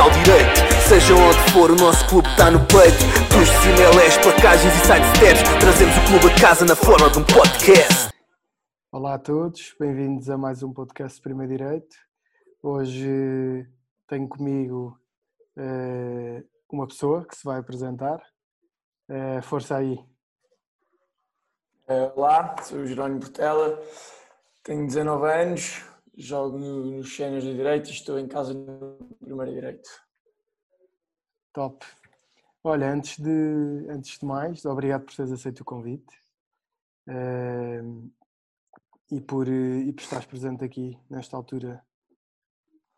ao direito. Seja onde for, o nosso clube está no peito. Dos CMLS, placagens e sidesteps, trazemos o clube a casa na forma de um podcast. Olá a todos, bem-vindos a mais um podcast de Primeiro Direito. Hoje tenho comigo eh, uma pessoa que se vai apresentar. Eh, força aí. Eh, Olá, sou o Jerónimo Portela, tenho 19 anos, jogo no- nos Séniores de Direito e estou em casa no Primeiro Direito. Top. Olha, antes de, antes de mais, obrigado por teres aceito o convite eh, e, por, e por estares presente aqui nesta altura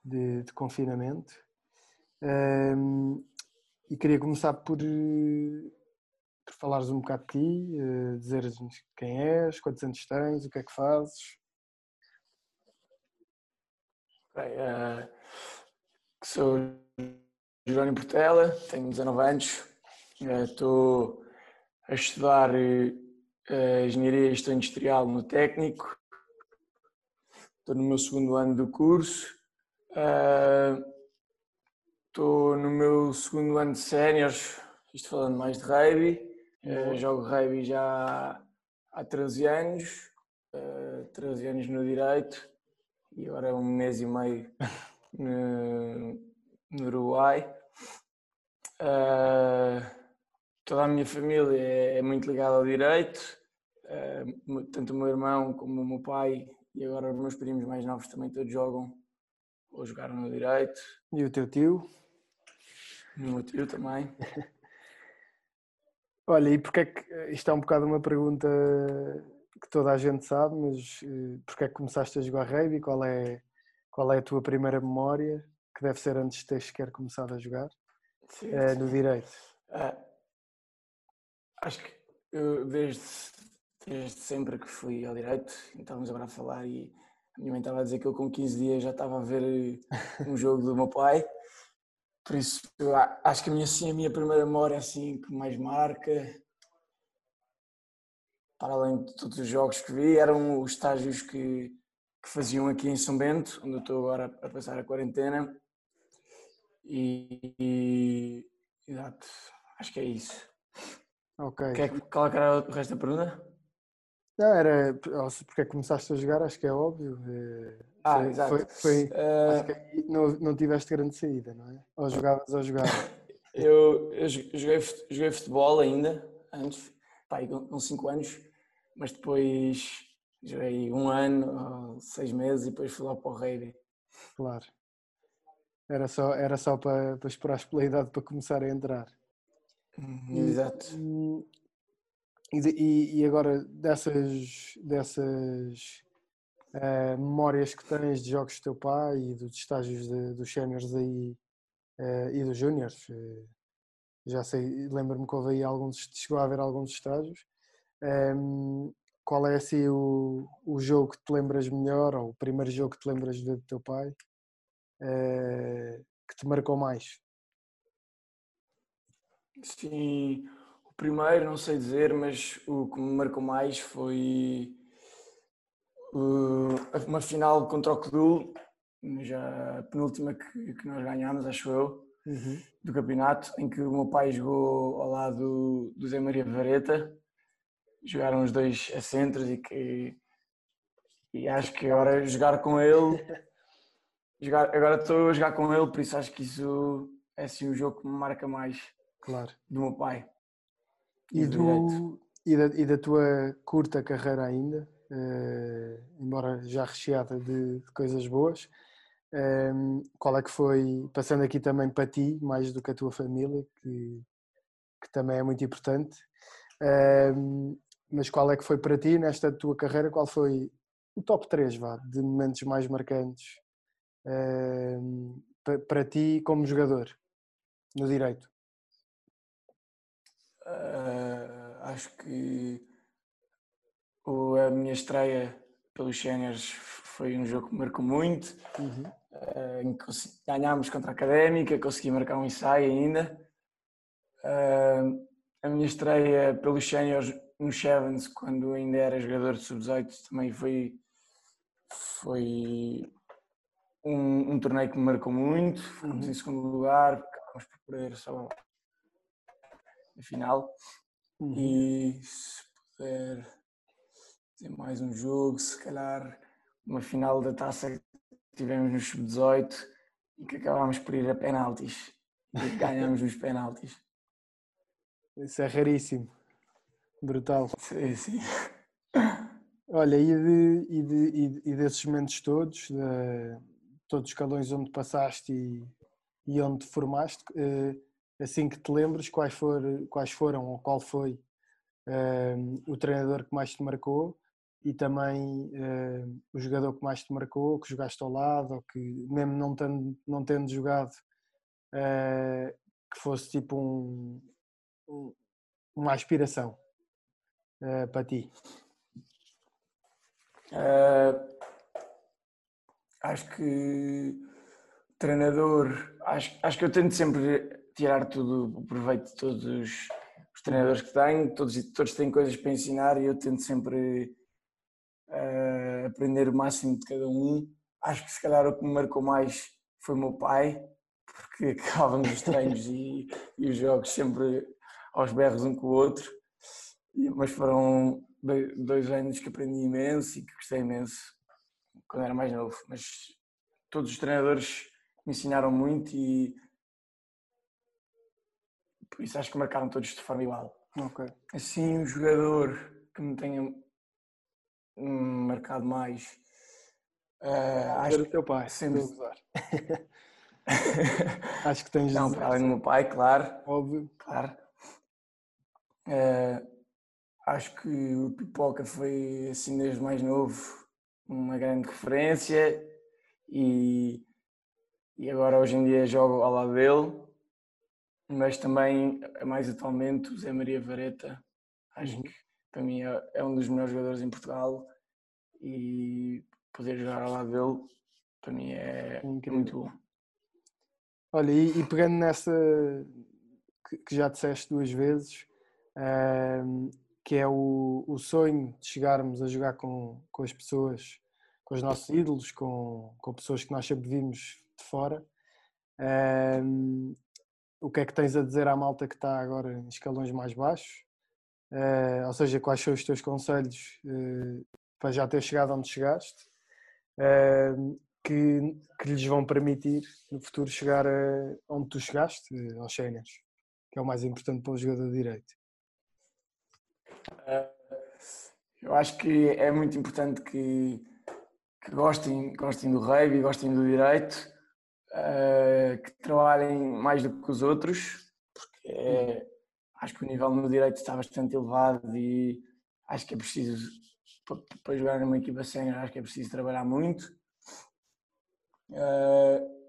de, de confinamento. Eh, e queria começar por, por falares um bocado de ti, eh, dizeres-nos quem és, quantos anos tens, o que é que fazes. Ok, eh, sou Jerónimo Portela, tenho 19 anos, eh, estou a estudar eh, Engenharia e Gestão Industrial no técnico, estou no meu segundo ano do curso, estou no meu segundo ano de séniores, isto falando mais de rugby, jogo rugby já há 13 anos, eh, 13 anos no direito e agora é um mês e meio no, no Uruguai. Eh, toda a minha família é, é muito ligada ao direito, mu- tanto o meu irmão como o meu pai e agora os meus primos mais novos também todos jogam ou jogaram no direito, E o teu tio? o meu tio também. Olha, e porque é que isto é um bocado uma pergunta que toda a gente sabe, mas eh, porque é que começaste a jogar rugby? Qual é, qual é a tua primeira memória? Que deve ser antes de teres sequer começado a jogar Sim, eh, no direito. Ah, acho que eu desde, desde sempre que fui ao direito, estávamos agora a falar e a minha mãe estava a dizer que eu com 15 dias já estava a ver eh, um jogo do meu pai. Por isso acho que a minha, sim, a minha primeira memória assim que mais marca, para além de todos os jogos que vi, eram os estágios que, que faziam aqui em São Bento, onde eu estou agora a passar a quarentena. E, e exato, acho que é isso. Ok. Quer, qual é era o resto da pergunta? Não, era porque é começaste a jogar, acho que é óbvio. eh, Ah, foi- exato. Foi, foi- aí não, não tiveste grande saída, não é? Ou jogavas ou jogavas. eu, eu jo- joguei, joguei futebol ainda, antes, pá, com 5 anos, mas depois joguei um ano, ou seis meses e depois fui lá para o rugby. Claro. Era só, era só para, para esperar pela idade para começar a entrar. E- Exato. E, e- e agora, dessas, dessas eh, memórias que tens de jogos do teu pai e dos estágios de- dos séniores aí eh, e dos júniores, eh, já sei, lembro-me que houve aí alguns, chegou a haver alguns estágios. Ehm, qual é assim o, o jogo que te lembras melhor, ou o primeiro jogo que te lembras de ver do teu pai, eh, que te marcou mais? Sim, o primeiro, não sei dizer, mas o que me marcou mais foi uh, uma final contra o Codul, já a penúltima que, que nós ganhámos, acho eu, Uhum. do campeonato, em que o meu pai jogou ao lado do Zé Maria Vareta. Jogaram os dois a centros e que e acho que agora jogar com ele jogar, agora estou a jogar com ele, por isso acho que isso é assim o jogo que me marca mais Claro. do meu pai. E, do do, e, da, e da tua curta carreira ainda, eh, embora já recheada de, de coisas boas, eh, qual é que foi, passando aqui também para ti, mais do que a tua família, que, que também é muito importante, eh, mas qual é que foi para ti nesta tua carreira, qual foi o top 3 vá, de momentos mais marcantes pa- para ti como jogador no direito? Ah, acho que o- a minha estreia pelos séniores foi um jogo que me marcou muito, Uhum. consegui- ganhámos contra a Académica, consegui marcar um ensaio ainda. Ah, a minha estreia pelos séniores no Sevens, quando ainda era jogador de sub-18, também foi, foi, um, um torneio que me marcou muito, ficamos uhum. em segundo lugar, acabamos por perder só na final. Uhum. E se puder ter mais um jogo, se calhar uma final da taça que tivemos no sub-18 e que acabámos por ir a penaltis e ganhamos nos penaltis. Isso é raríssimo. Brutal. Sim, sim. Olha, e, de, e, de, e, desses momentos todos, de, todos os escalões onde passaste e, e onde te formaste, eh, assim que te lembres, quais, for, quais foram ou qual foi uh, o treinador que mais te marcou e também uh, o jogador que mais te marcou, que jogaste ao lado, ou que mesmo não tendo, não tendo jogado, uh, que fosse tipo um, um, uma aspiração para ti? acho que treinador, acho, acho que eu tento sempre tirar tudo o proveito de todos os, os treinadores que tenho, todos, todos têm coisas para ensinar e eu tento sempre uh, aprender o máximo de cada um. Acho que se calhar o que me marcou mais foi o meu pai, porque acabávamos os treinos e, e os jogos sempre aos berros um com o outro, mas foram dois anos que aprendi imenso e que gostei imenso quando era mais novo, mas todos os treinadores me ensinaram muito e por isso acho que marcaram todos de forma igual. Ok. Assim, um jogador que me tenha marcado mais. Uh, acho o teu pai, sempre usar. acho que tens. Não, para além do meu pai, claro. Óbvio. Claro. Uh, acho que o Pipoca foi, assim, desde mais novo, uma grande referência e, e agora hoje em dia jogo ao lado dele mas também, mais atualmente, o Zé Maria Vareta, acho uhum. que para mim é, é, um dos melhores jogadores em Portugal e poder jogar ao lado dele, para mim é Incrível. muito bom. Olha, e, e pegando nessa que, que, já disseste duas vezes, uh, que é o, o sonho de chegarmos a jogar com, com as pessoas, com os nossos ídolos, com, com pessoas que nós sempre vimos de fora. Uh, o que é que tens a dizer à malta que está agora em escalões mais baixos? Uh, ou seja, quais são os teus conselhos uh, para já ter chegado onde chegaste, uh, que, que lhes vão permitir no futuro chegar a onde tu chegaste, aos séniores, que é o mais importante para o jogador de direito? Eu acho que é muito importante que, que gostem, gostem do rugby, gostem do direito uh, que trabalhem mais do que os outros, porque é, acho que o nível no direito está bastante elevado e acho que é preciso, para, jogar numa equipa sénior, acho que é preciso trabalhar muito. Uh,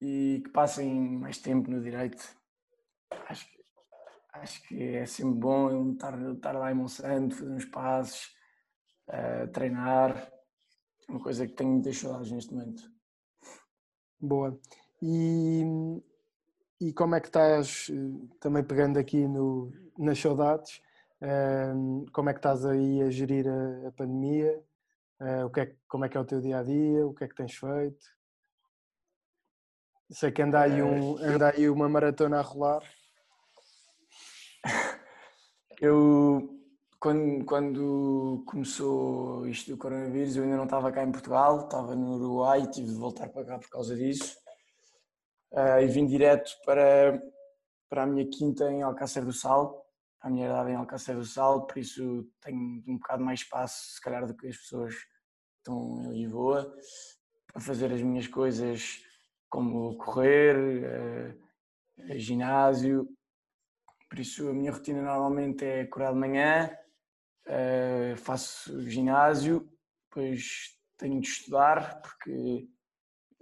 e que passem mais tempo no direito. Acho que, acho que é sempre bom estar, estar lá em Monsanto, fazer uns passos, uh, treinar. É uma coisa que tenho muitas saudades neste momento. Boa. E, e como é que estás, eh, também pegando aqui no, nas saudades, um, como é que estás aí a gerir a, a pandemia? Uh, o que é, como é que é o teu dia a dia? O que é que tens feito? Sei que anda aí, um, anda aí uma maratona a rolar. Eu quando, quando começou isto do coronavírus, eu ainda não estava cá em Portugal, estava no Uruguai e tive de voltar para cá por causa disso. Uh, e vim direto para, para a minha quinta em Alcácer do Sal, a minha idade em Alcácer do Sal, por isso tenho um bocado mais espaço, se calhar, do que as pessoas que estão em Lisboa, para fazer as minhas coisas como correr, uh, ginásio. Por isso a minha rotina normalmente é acordar de manhã, uh, faço ginásio, depois tenho de estudar porque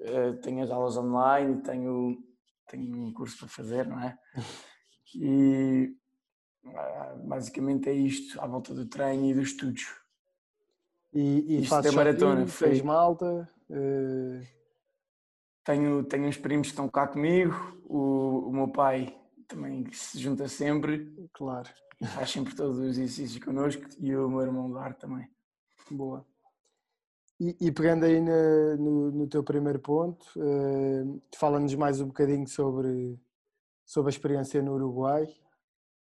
uh, tenho as aulas online, tenho, tenho um curso para fazer, não é? E uh, basicamente é isto, à volta do treino e dos estudos. E, e isto é maratona. Fez malta? Tenho, tenho uns primos que estão cá comigo, o, o meu pai também se junta sempre. Claro faz sempre todos os exercícios connosco e o meu irmão Lar também. Boa. E, e pegando aí na, no, no, teu primeiro ponto, uh, fala-nos mais um bocadinho sobre, sobre a experiência no Uruguai,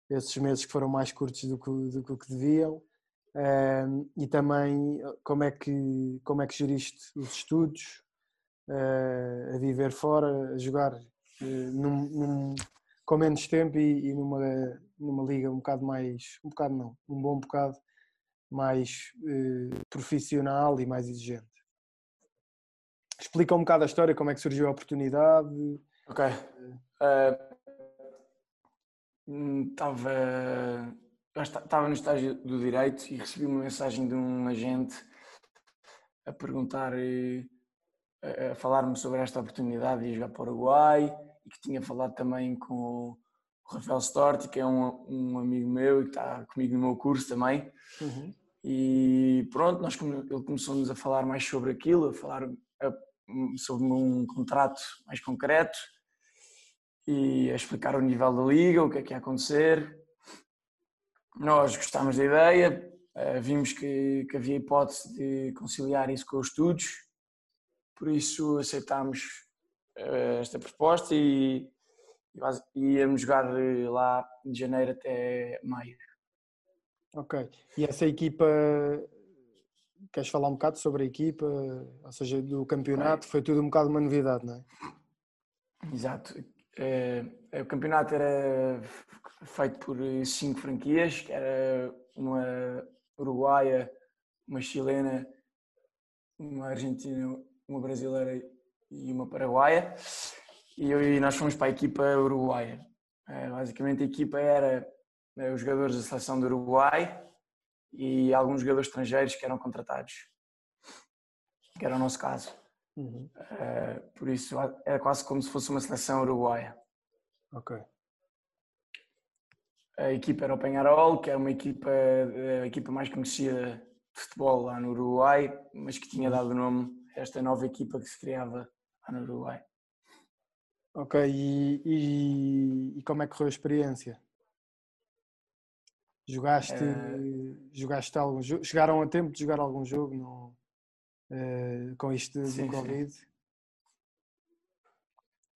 esses meses que foram mais curtos do que, do que, que deviam, uh, e também como é que, como é que geriste os estudos, uh, a viver fora, a jogar num, num, com menos tempo e, e, numa, numa liga um bocado mais, um bocado não, um bom bocado mais eh, profissional e mais exigente. Explica um bocado a história, como é que surgiu a oportunidade. Ok. Estava uh, estava no estágio do direito e recebi uma mensagem de um agente a perguntar, uh, a falar-me sobre esta oportunidade de jogar para o Uruguai e que tinha falado também com o Rafael Storti, que é um, um amigo meu e que está comigo no meu curso também. Uhum. E pronto, nós, ele começou-nos a falar mais sobre aquilo, a falar sobre um contrato mais concreto e a explicar o nível da liga, o que é que ia acontecer. Nós gostámos da ideia, eh, vimos que, que havia hipótese de conciliar isso com os estudos, por isso aceitámos esta proposta e, e íamos jogar lá de janeiro até maio. Ok. E essa equipa, queres falar um bocado sobre a equipa, ou seja, do campeonato? Foi tudo um bocado uma novidade, não é? Exato. É, o campeonato era feito por cinco franquias, que era uma uruguaia, uma chilena, uma argentina, uma brasileira e uma paraguaia. E nós fomos para a equipa uruguaia. É, basicamente a equipa era né, os jogadores da seleção do Uruguai e alguns jogadores estrangeiros que eram contratados, que era o nosso caso. Uhum. Uh, por isso era quase como se fosse uma seleção uruguaia. Ok. A equipa era o Penharol, que é uma equipa, a equipa mais conhecida de futebol lá no Uruguai, mas que tinha dado o nome a esta nova equipa que se criava lá no Uruguai. Ok, e, e, e como é que correu a experiência? Jogaste, uh, jogaste algum jogo? Chegaram a tempo de jogar algum jogo no, uh, com isto do sim, Covid? Sim.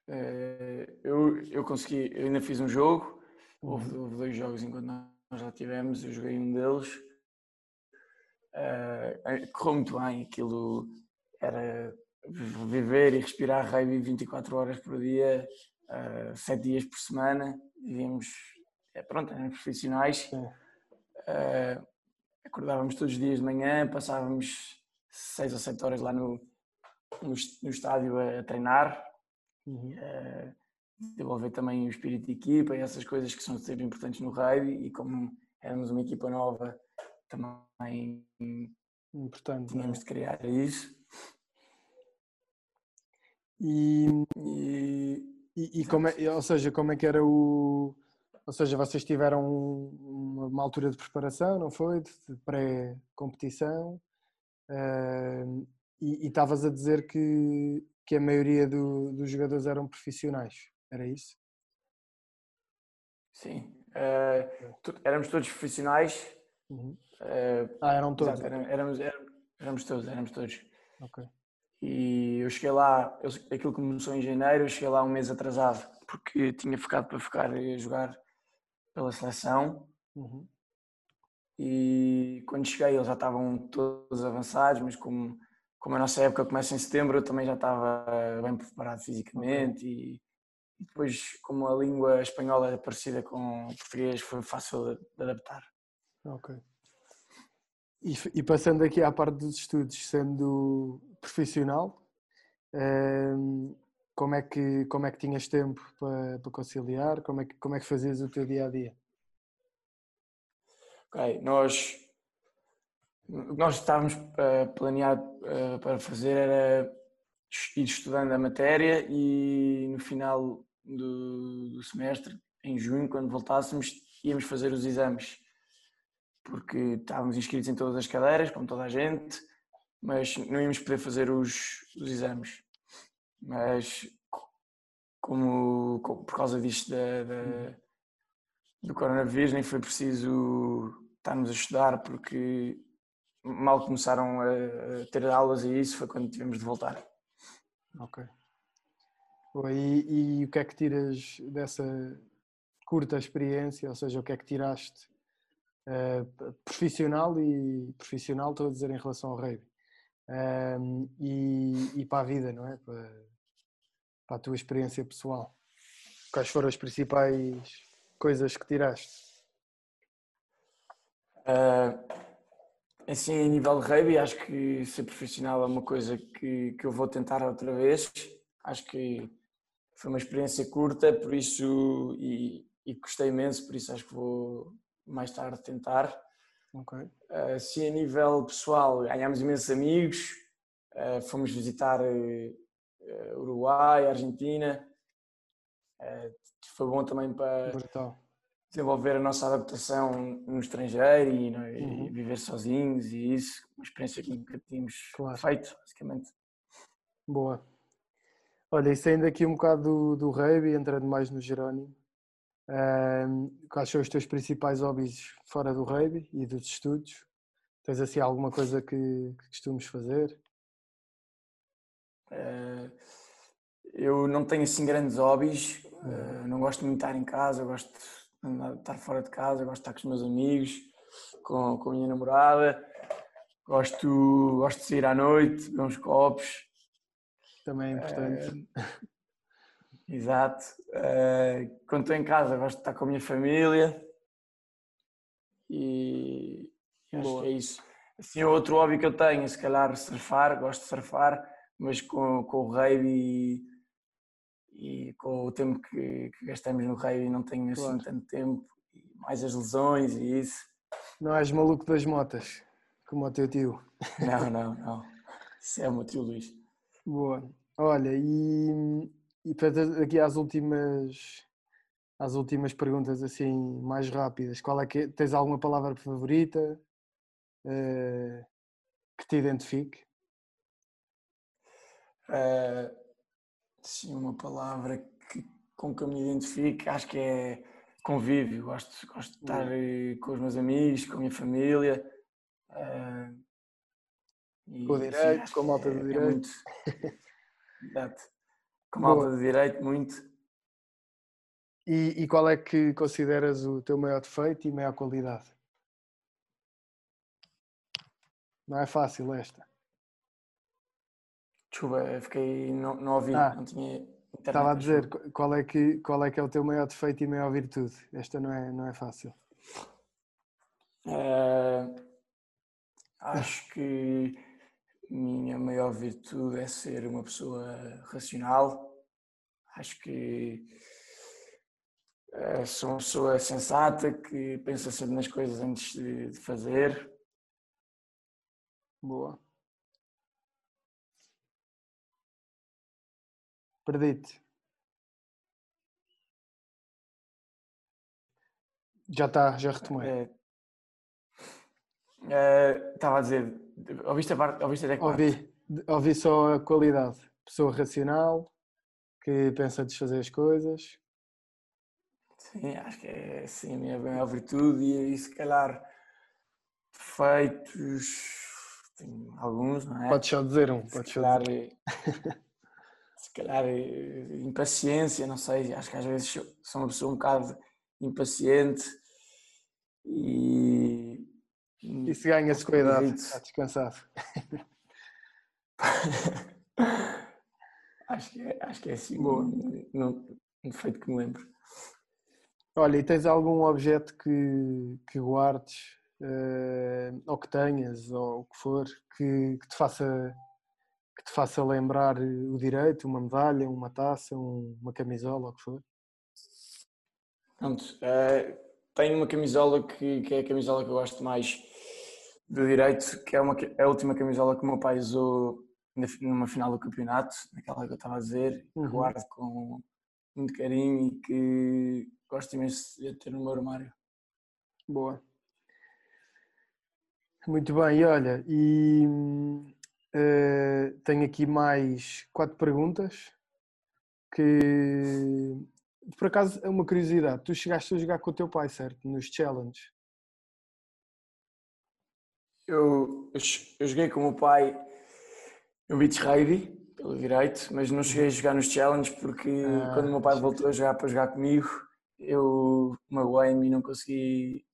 Uh, eu, eu consegui, eu ainda fiz um jogo, uhum. houve, houve, dois jogos enquanto nós já tivemos, eu joguei um deles. Correu muito bem, aquilo era viver e respirar rugby 24 horas por dia, uh, 7 dias por semana, vivíamos é, pronto, éramos profissionais. Uh, acordávamos todos os dias de manhã, passávamos 6 ou 7 horas lá no, no, no estádio a, a treinar. Uhum. Uh, desenvolver também o espírito de equipa e essas coisas que são sempre importantes no rugby e como éramos uma equipa nova também Importante, tínhamos é? de criar isso. E, e, como é, ou seja, como é que era o ou seja, vocês tiveram uma, uma altura de preparação, não foi? De, de pré-competição. Uh, e estavas a dizer que, que a maioria do, dos jogadores eram profissionais, era isso? Sim, uh, éramos todos profissionais. Uhum. Uh, ah, eram todos? Exato, éramos, éramos, éramos, todos, éramos todos. Ok. E eu cheguei lá, eu, aquilo começou em janeiro, eu cheguei lá um mês atrasado, porque tinha ficado para ficar a jogar pela seleção. Uhum. E quando cheguei eles já estavam todos avançados, mas como, como a nossa época começa em setembro, eu também já estava bem preparado fisicamente e, e, depois como a língua espanhola é parecida com o português, foi fácil de, de adaptar. Ok. E, e, passando aqui à parte dos estudos, sendo profissional, ehm, como é que como é que tinhas tempo para, para conciliar? Como é que como é que fazias o teu dia a dia? Ok, nós nós estávamos uh, planeado uh, para fazer era ir estudando a matéria e no final do, do semestre, em junho, quando voltássemos, íamos fazer os exames porque estávamos inscritos em todas as cadeiras, como toda a gente, mas não íamos poder fazer os, os exames mas como, como por causa disto da, da, do coronavírus nem foi preciso estarmos a estudar porque mal começaram a, ter aulas e isso foi quando tivemos de voltar. Ok. E, e o que é que tiras dessa curta experiência, ou seja, o que é que tiraste uh, profissional e profissional, estou a dizer em relação ao rugby, um, e, e, para a vida, não é? Para, para a tua experiência pessoal. Quais foram as principais coisas que tiraste? Uh, assim, a nível de rugby, acho que ser profissional é uma coisa que, que eu vou tentar outra vez. Acho que foi uma experiência curta, por isso, e, e gostei imenso, por isso acho que vou mais tarde tentar. Okay. Uh, se a nível pessoal ganhámos imensos amigos, uh, fomos visitar uh, Uruguai, Argentina, foi bom também para Brutal. desenvolver a nossa adaptação no estrangeiro e, é? uhum. e, viver sozinhos e isso, uma experiência que nunca tínhamos claro. feito, basicamente. Boa. Olha, e saindo aqui um bocado do, do rugby, entrando mais no Jerónimo, um, quais são os teus principais hobbies fora do rugby e dos estudos? Tens assim alguma coisa que, que costumes fazer? Uh, eu não tenho assim grandes hobbies, uh, não gosto muito de estar em casa, gosto de estar fora de casa, gosto de estar com os meus amigos, com, com a minha namorada, gosto, gosto de sair à noite, beber uns copos. Também é importante. Uh, Exato. Uh, quando estou em casa gosto de estar com a minha família e acho que é isso. Assim, outro hobby que eu tenho, se calhar surfar, gosto de surfar, mas com, com o rugby e, e com o tempo que, que gastamos no rugby não tenho assim claro. tanto tempo, mais as lesões e isso. Não és maluco das motas, como o teu tio. Não, não, não. Isso é o meu tio Luís. Boa. Olha, e e para aqui às últimas às últimas perguntas assim mais rápidas, qual é que é, tens alguma palavra favorita uh, que te identifique? Uh, sim, uma palavra que, com que eu me identifique, acho que é convívio. Gosto, gosto de estar uhum. com os meus amigos, com a minha família. Uh, com o direito, com a malta do é, direito. É muito... Exato com malta de direito, muito. E, e, qual é que consideras o teu maior defeito e maior qualidade? Não é fácil esta. Desculpa, fiquei, não, não ouvi, ah, não tinha internet. Estava a dizer, qual é, que, qual é que é o teu maior defeito e maior virtude? Esta não é, não é fácil. Uh, acho que minha maior virtude é ser uma pessoa racional. Acho que eh, sou uma pessoa sensata que pensa sempre nas coisas antes de, fazer. Boa. Perdi-te. Já está, já retomei. É, é, estava a dizer, Ouviste a parte? Ouviste até Ouvi, ouvi só a qualidade. Pessoa racional, que pensa desfazer as coisas. Sim, acho que é sim, a minha maior virtude e, e se calhar defeitos, tem alguns, não é? Podes só dizer um, podes se calhar, dizer. se calhar impaciência, não sei, acho que às vezes sou uma pessoa um bocado impaciente e isso ganha-se com a idade, está descansado. acho, que é, acho que é assim, Boa. Não, um defeito que me lembro. Olha, e tens algum objeto que, que guardes, uh, ou que tenhas, ou o que for, que, que, te faça, que te faça lembrar o direito, uma medalha, uma taça, um, uma camisola, ou o que for? Pronto, uh, tenho uma camisola que, que é a camisola que eu gosto mais do direito, que é, uma, é a última camisola que o meu pai usou numa final do campeonato, naquela que eu estava a dizer, uhum. que guardo com muito carinho e que gosto imenso de ter no meu armário. Boa. Muito bem, e olha, e uh, tenho aqui mais quatro perguntas que por acaso é uma curiosidade. Tu chegaste a jogar com o teu pai, certo? Nos challenges. Eu, eu, eu joguei com o meu pai no Beach Rugby, pelo direito, mas não cheguei a jogar nos Challenge porque Ah, quando o meu pai voltou a jogar para jogar comigo, eu magoei-me e não consegui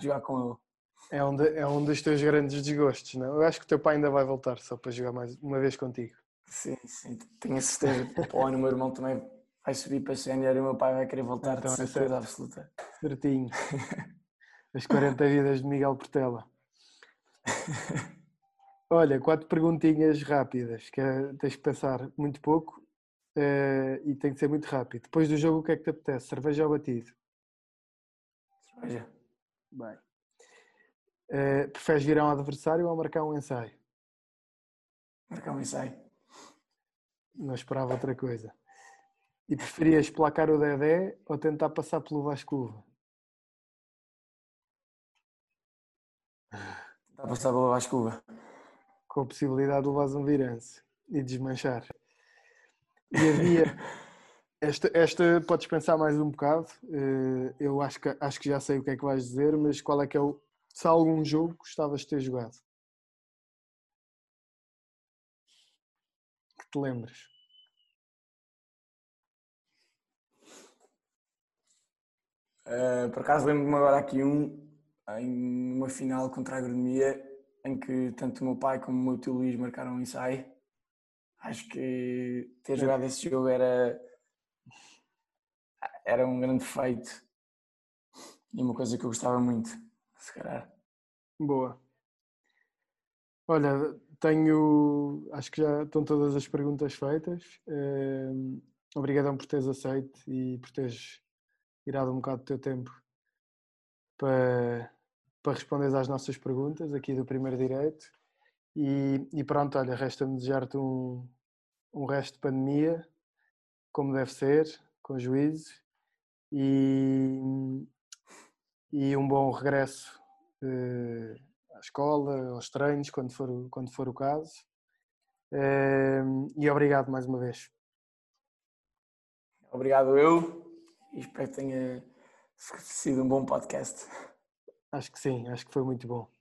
jogar com ele. É um, de- é um dos teus grandes desgostos, não? Eu acho que o teu pai ainda vai voltar só para jogar mais uma vez contigo. Sim, sim, tenho a certeza ano o meu irmão também vai subir para sénior e o meu pai vai querer voltar Então de é certeza certo. absoluta. Certinho. As 40 vidas de Miguel Portela. Olha, quatro perguntinhas rápidas, que é- tens que pensar muito pouco eh, e tem que ser muito rápido. Depois do jogo, o que é que te apetece? Cerveja ou batido? Veja, Bem. Eh, preferes virar um adversário ou marcar um ensaio? marcar um ensaio. Não esperava outra coisa. E preferias placar o Dedé ou tentar passar pelo Vasco a passar pela Vascuva. com a possibilidade de levares um virance e desmanchar. E havia. Esta, esta podes pensar mais um bocado. eh, Eu acho que, acho que já sei o que é que vais dizer, mas qual é que é o. Se há algum jogo gostavas de ter jogado? Que te lembres? Uh, por acaso lembro-me agora aqui um, em uma final contra a agronomia, em que tanto o meu pai como o meu tio Luís marcaram um ensaio. Acho que ter jogado esse jogo era, era um grande feito e uma coisa que eu gostava muito, se calhar. Boa. Olha, tenho. Acho que já estão todas as perguntas feitas. Eh, Obrigadão por teres aceito e por teres tirado um bocado do teu tempo para, para responderes às nossas perguntas aqui do Primeiro Direito. E, e pronto, olha, resta-me desejar-te um, um resto de pandemia, como deve ser, com juízo, e, e um bom regresso eh, à escola, aos treinos, quando for, quando for o caso. Eh, E obrigado mais uma vez. Obrigado eu e espero que tenha sido um bom podcast. Acho que sim, acho que foi muito bom.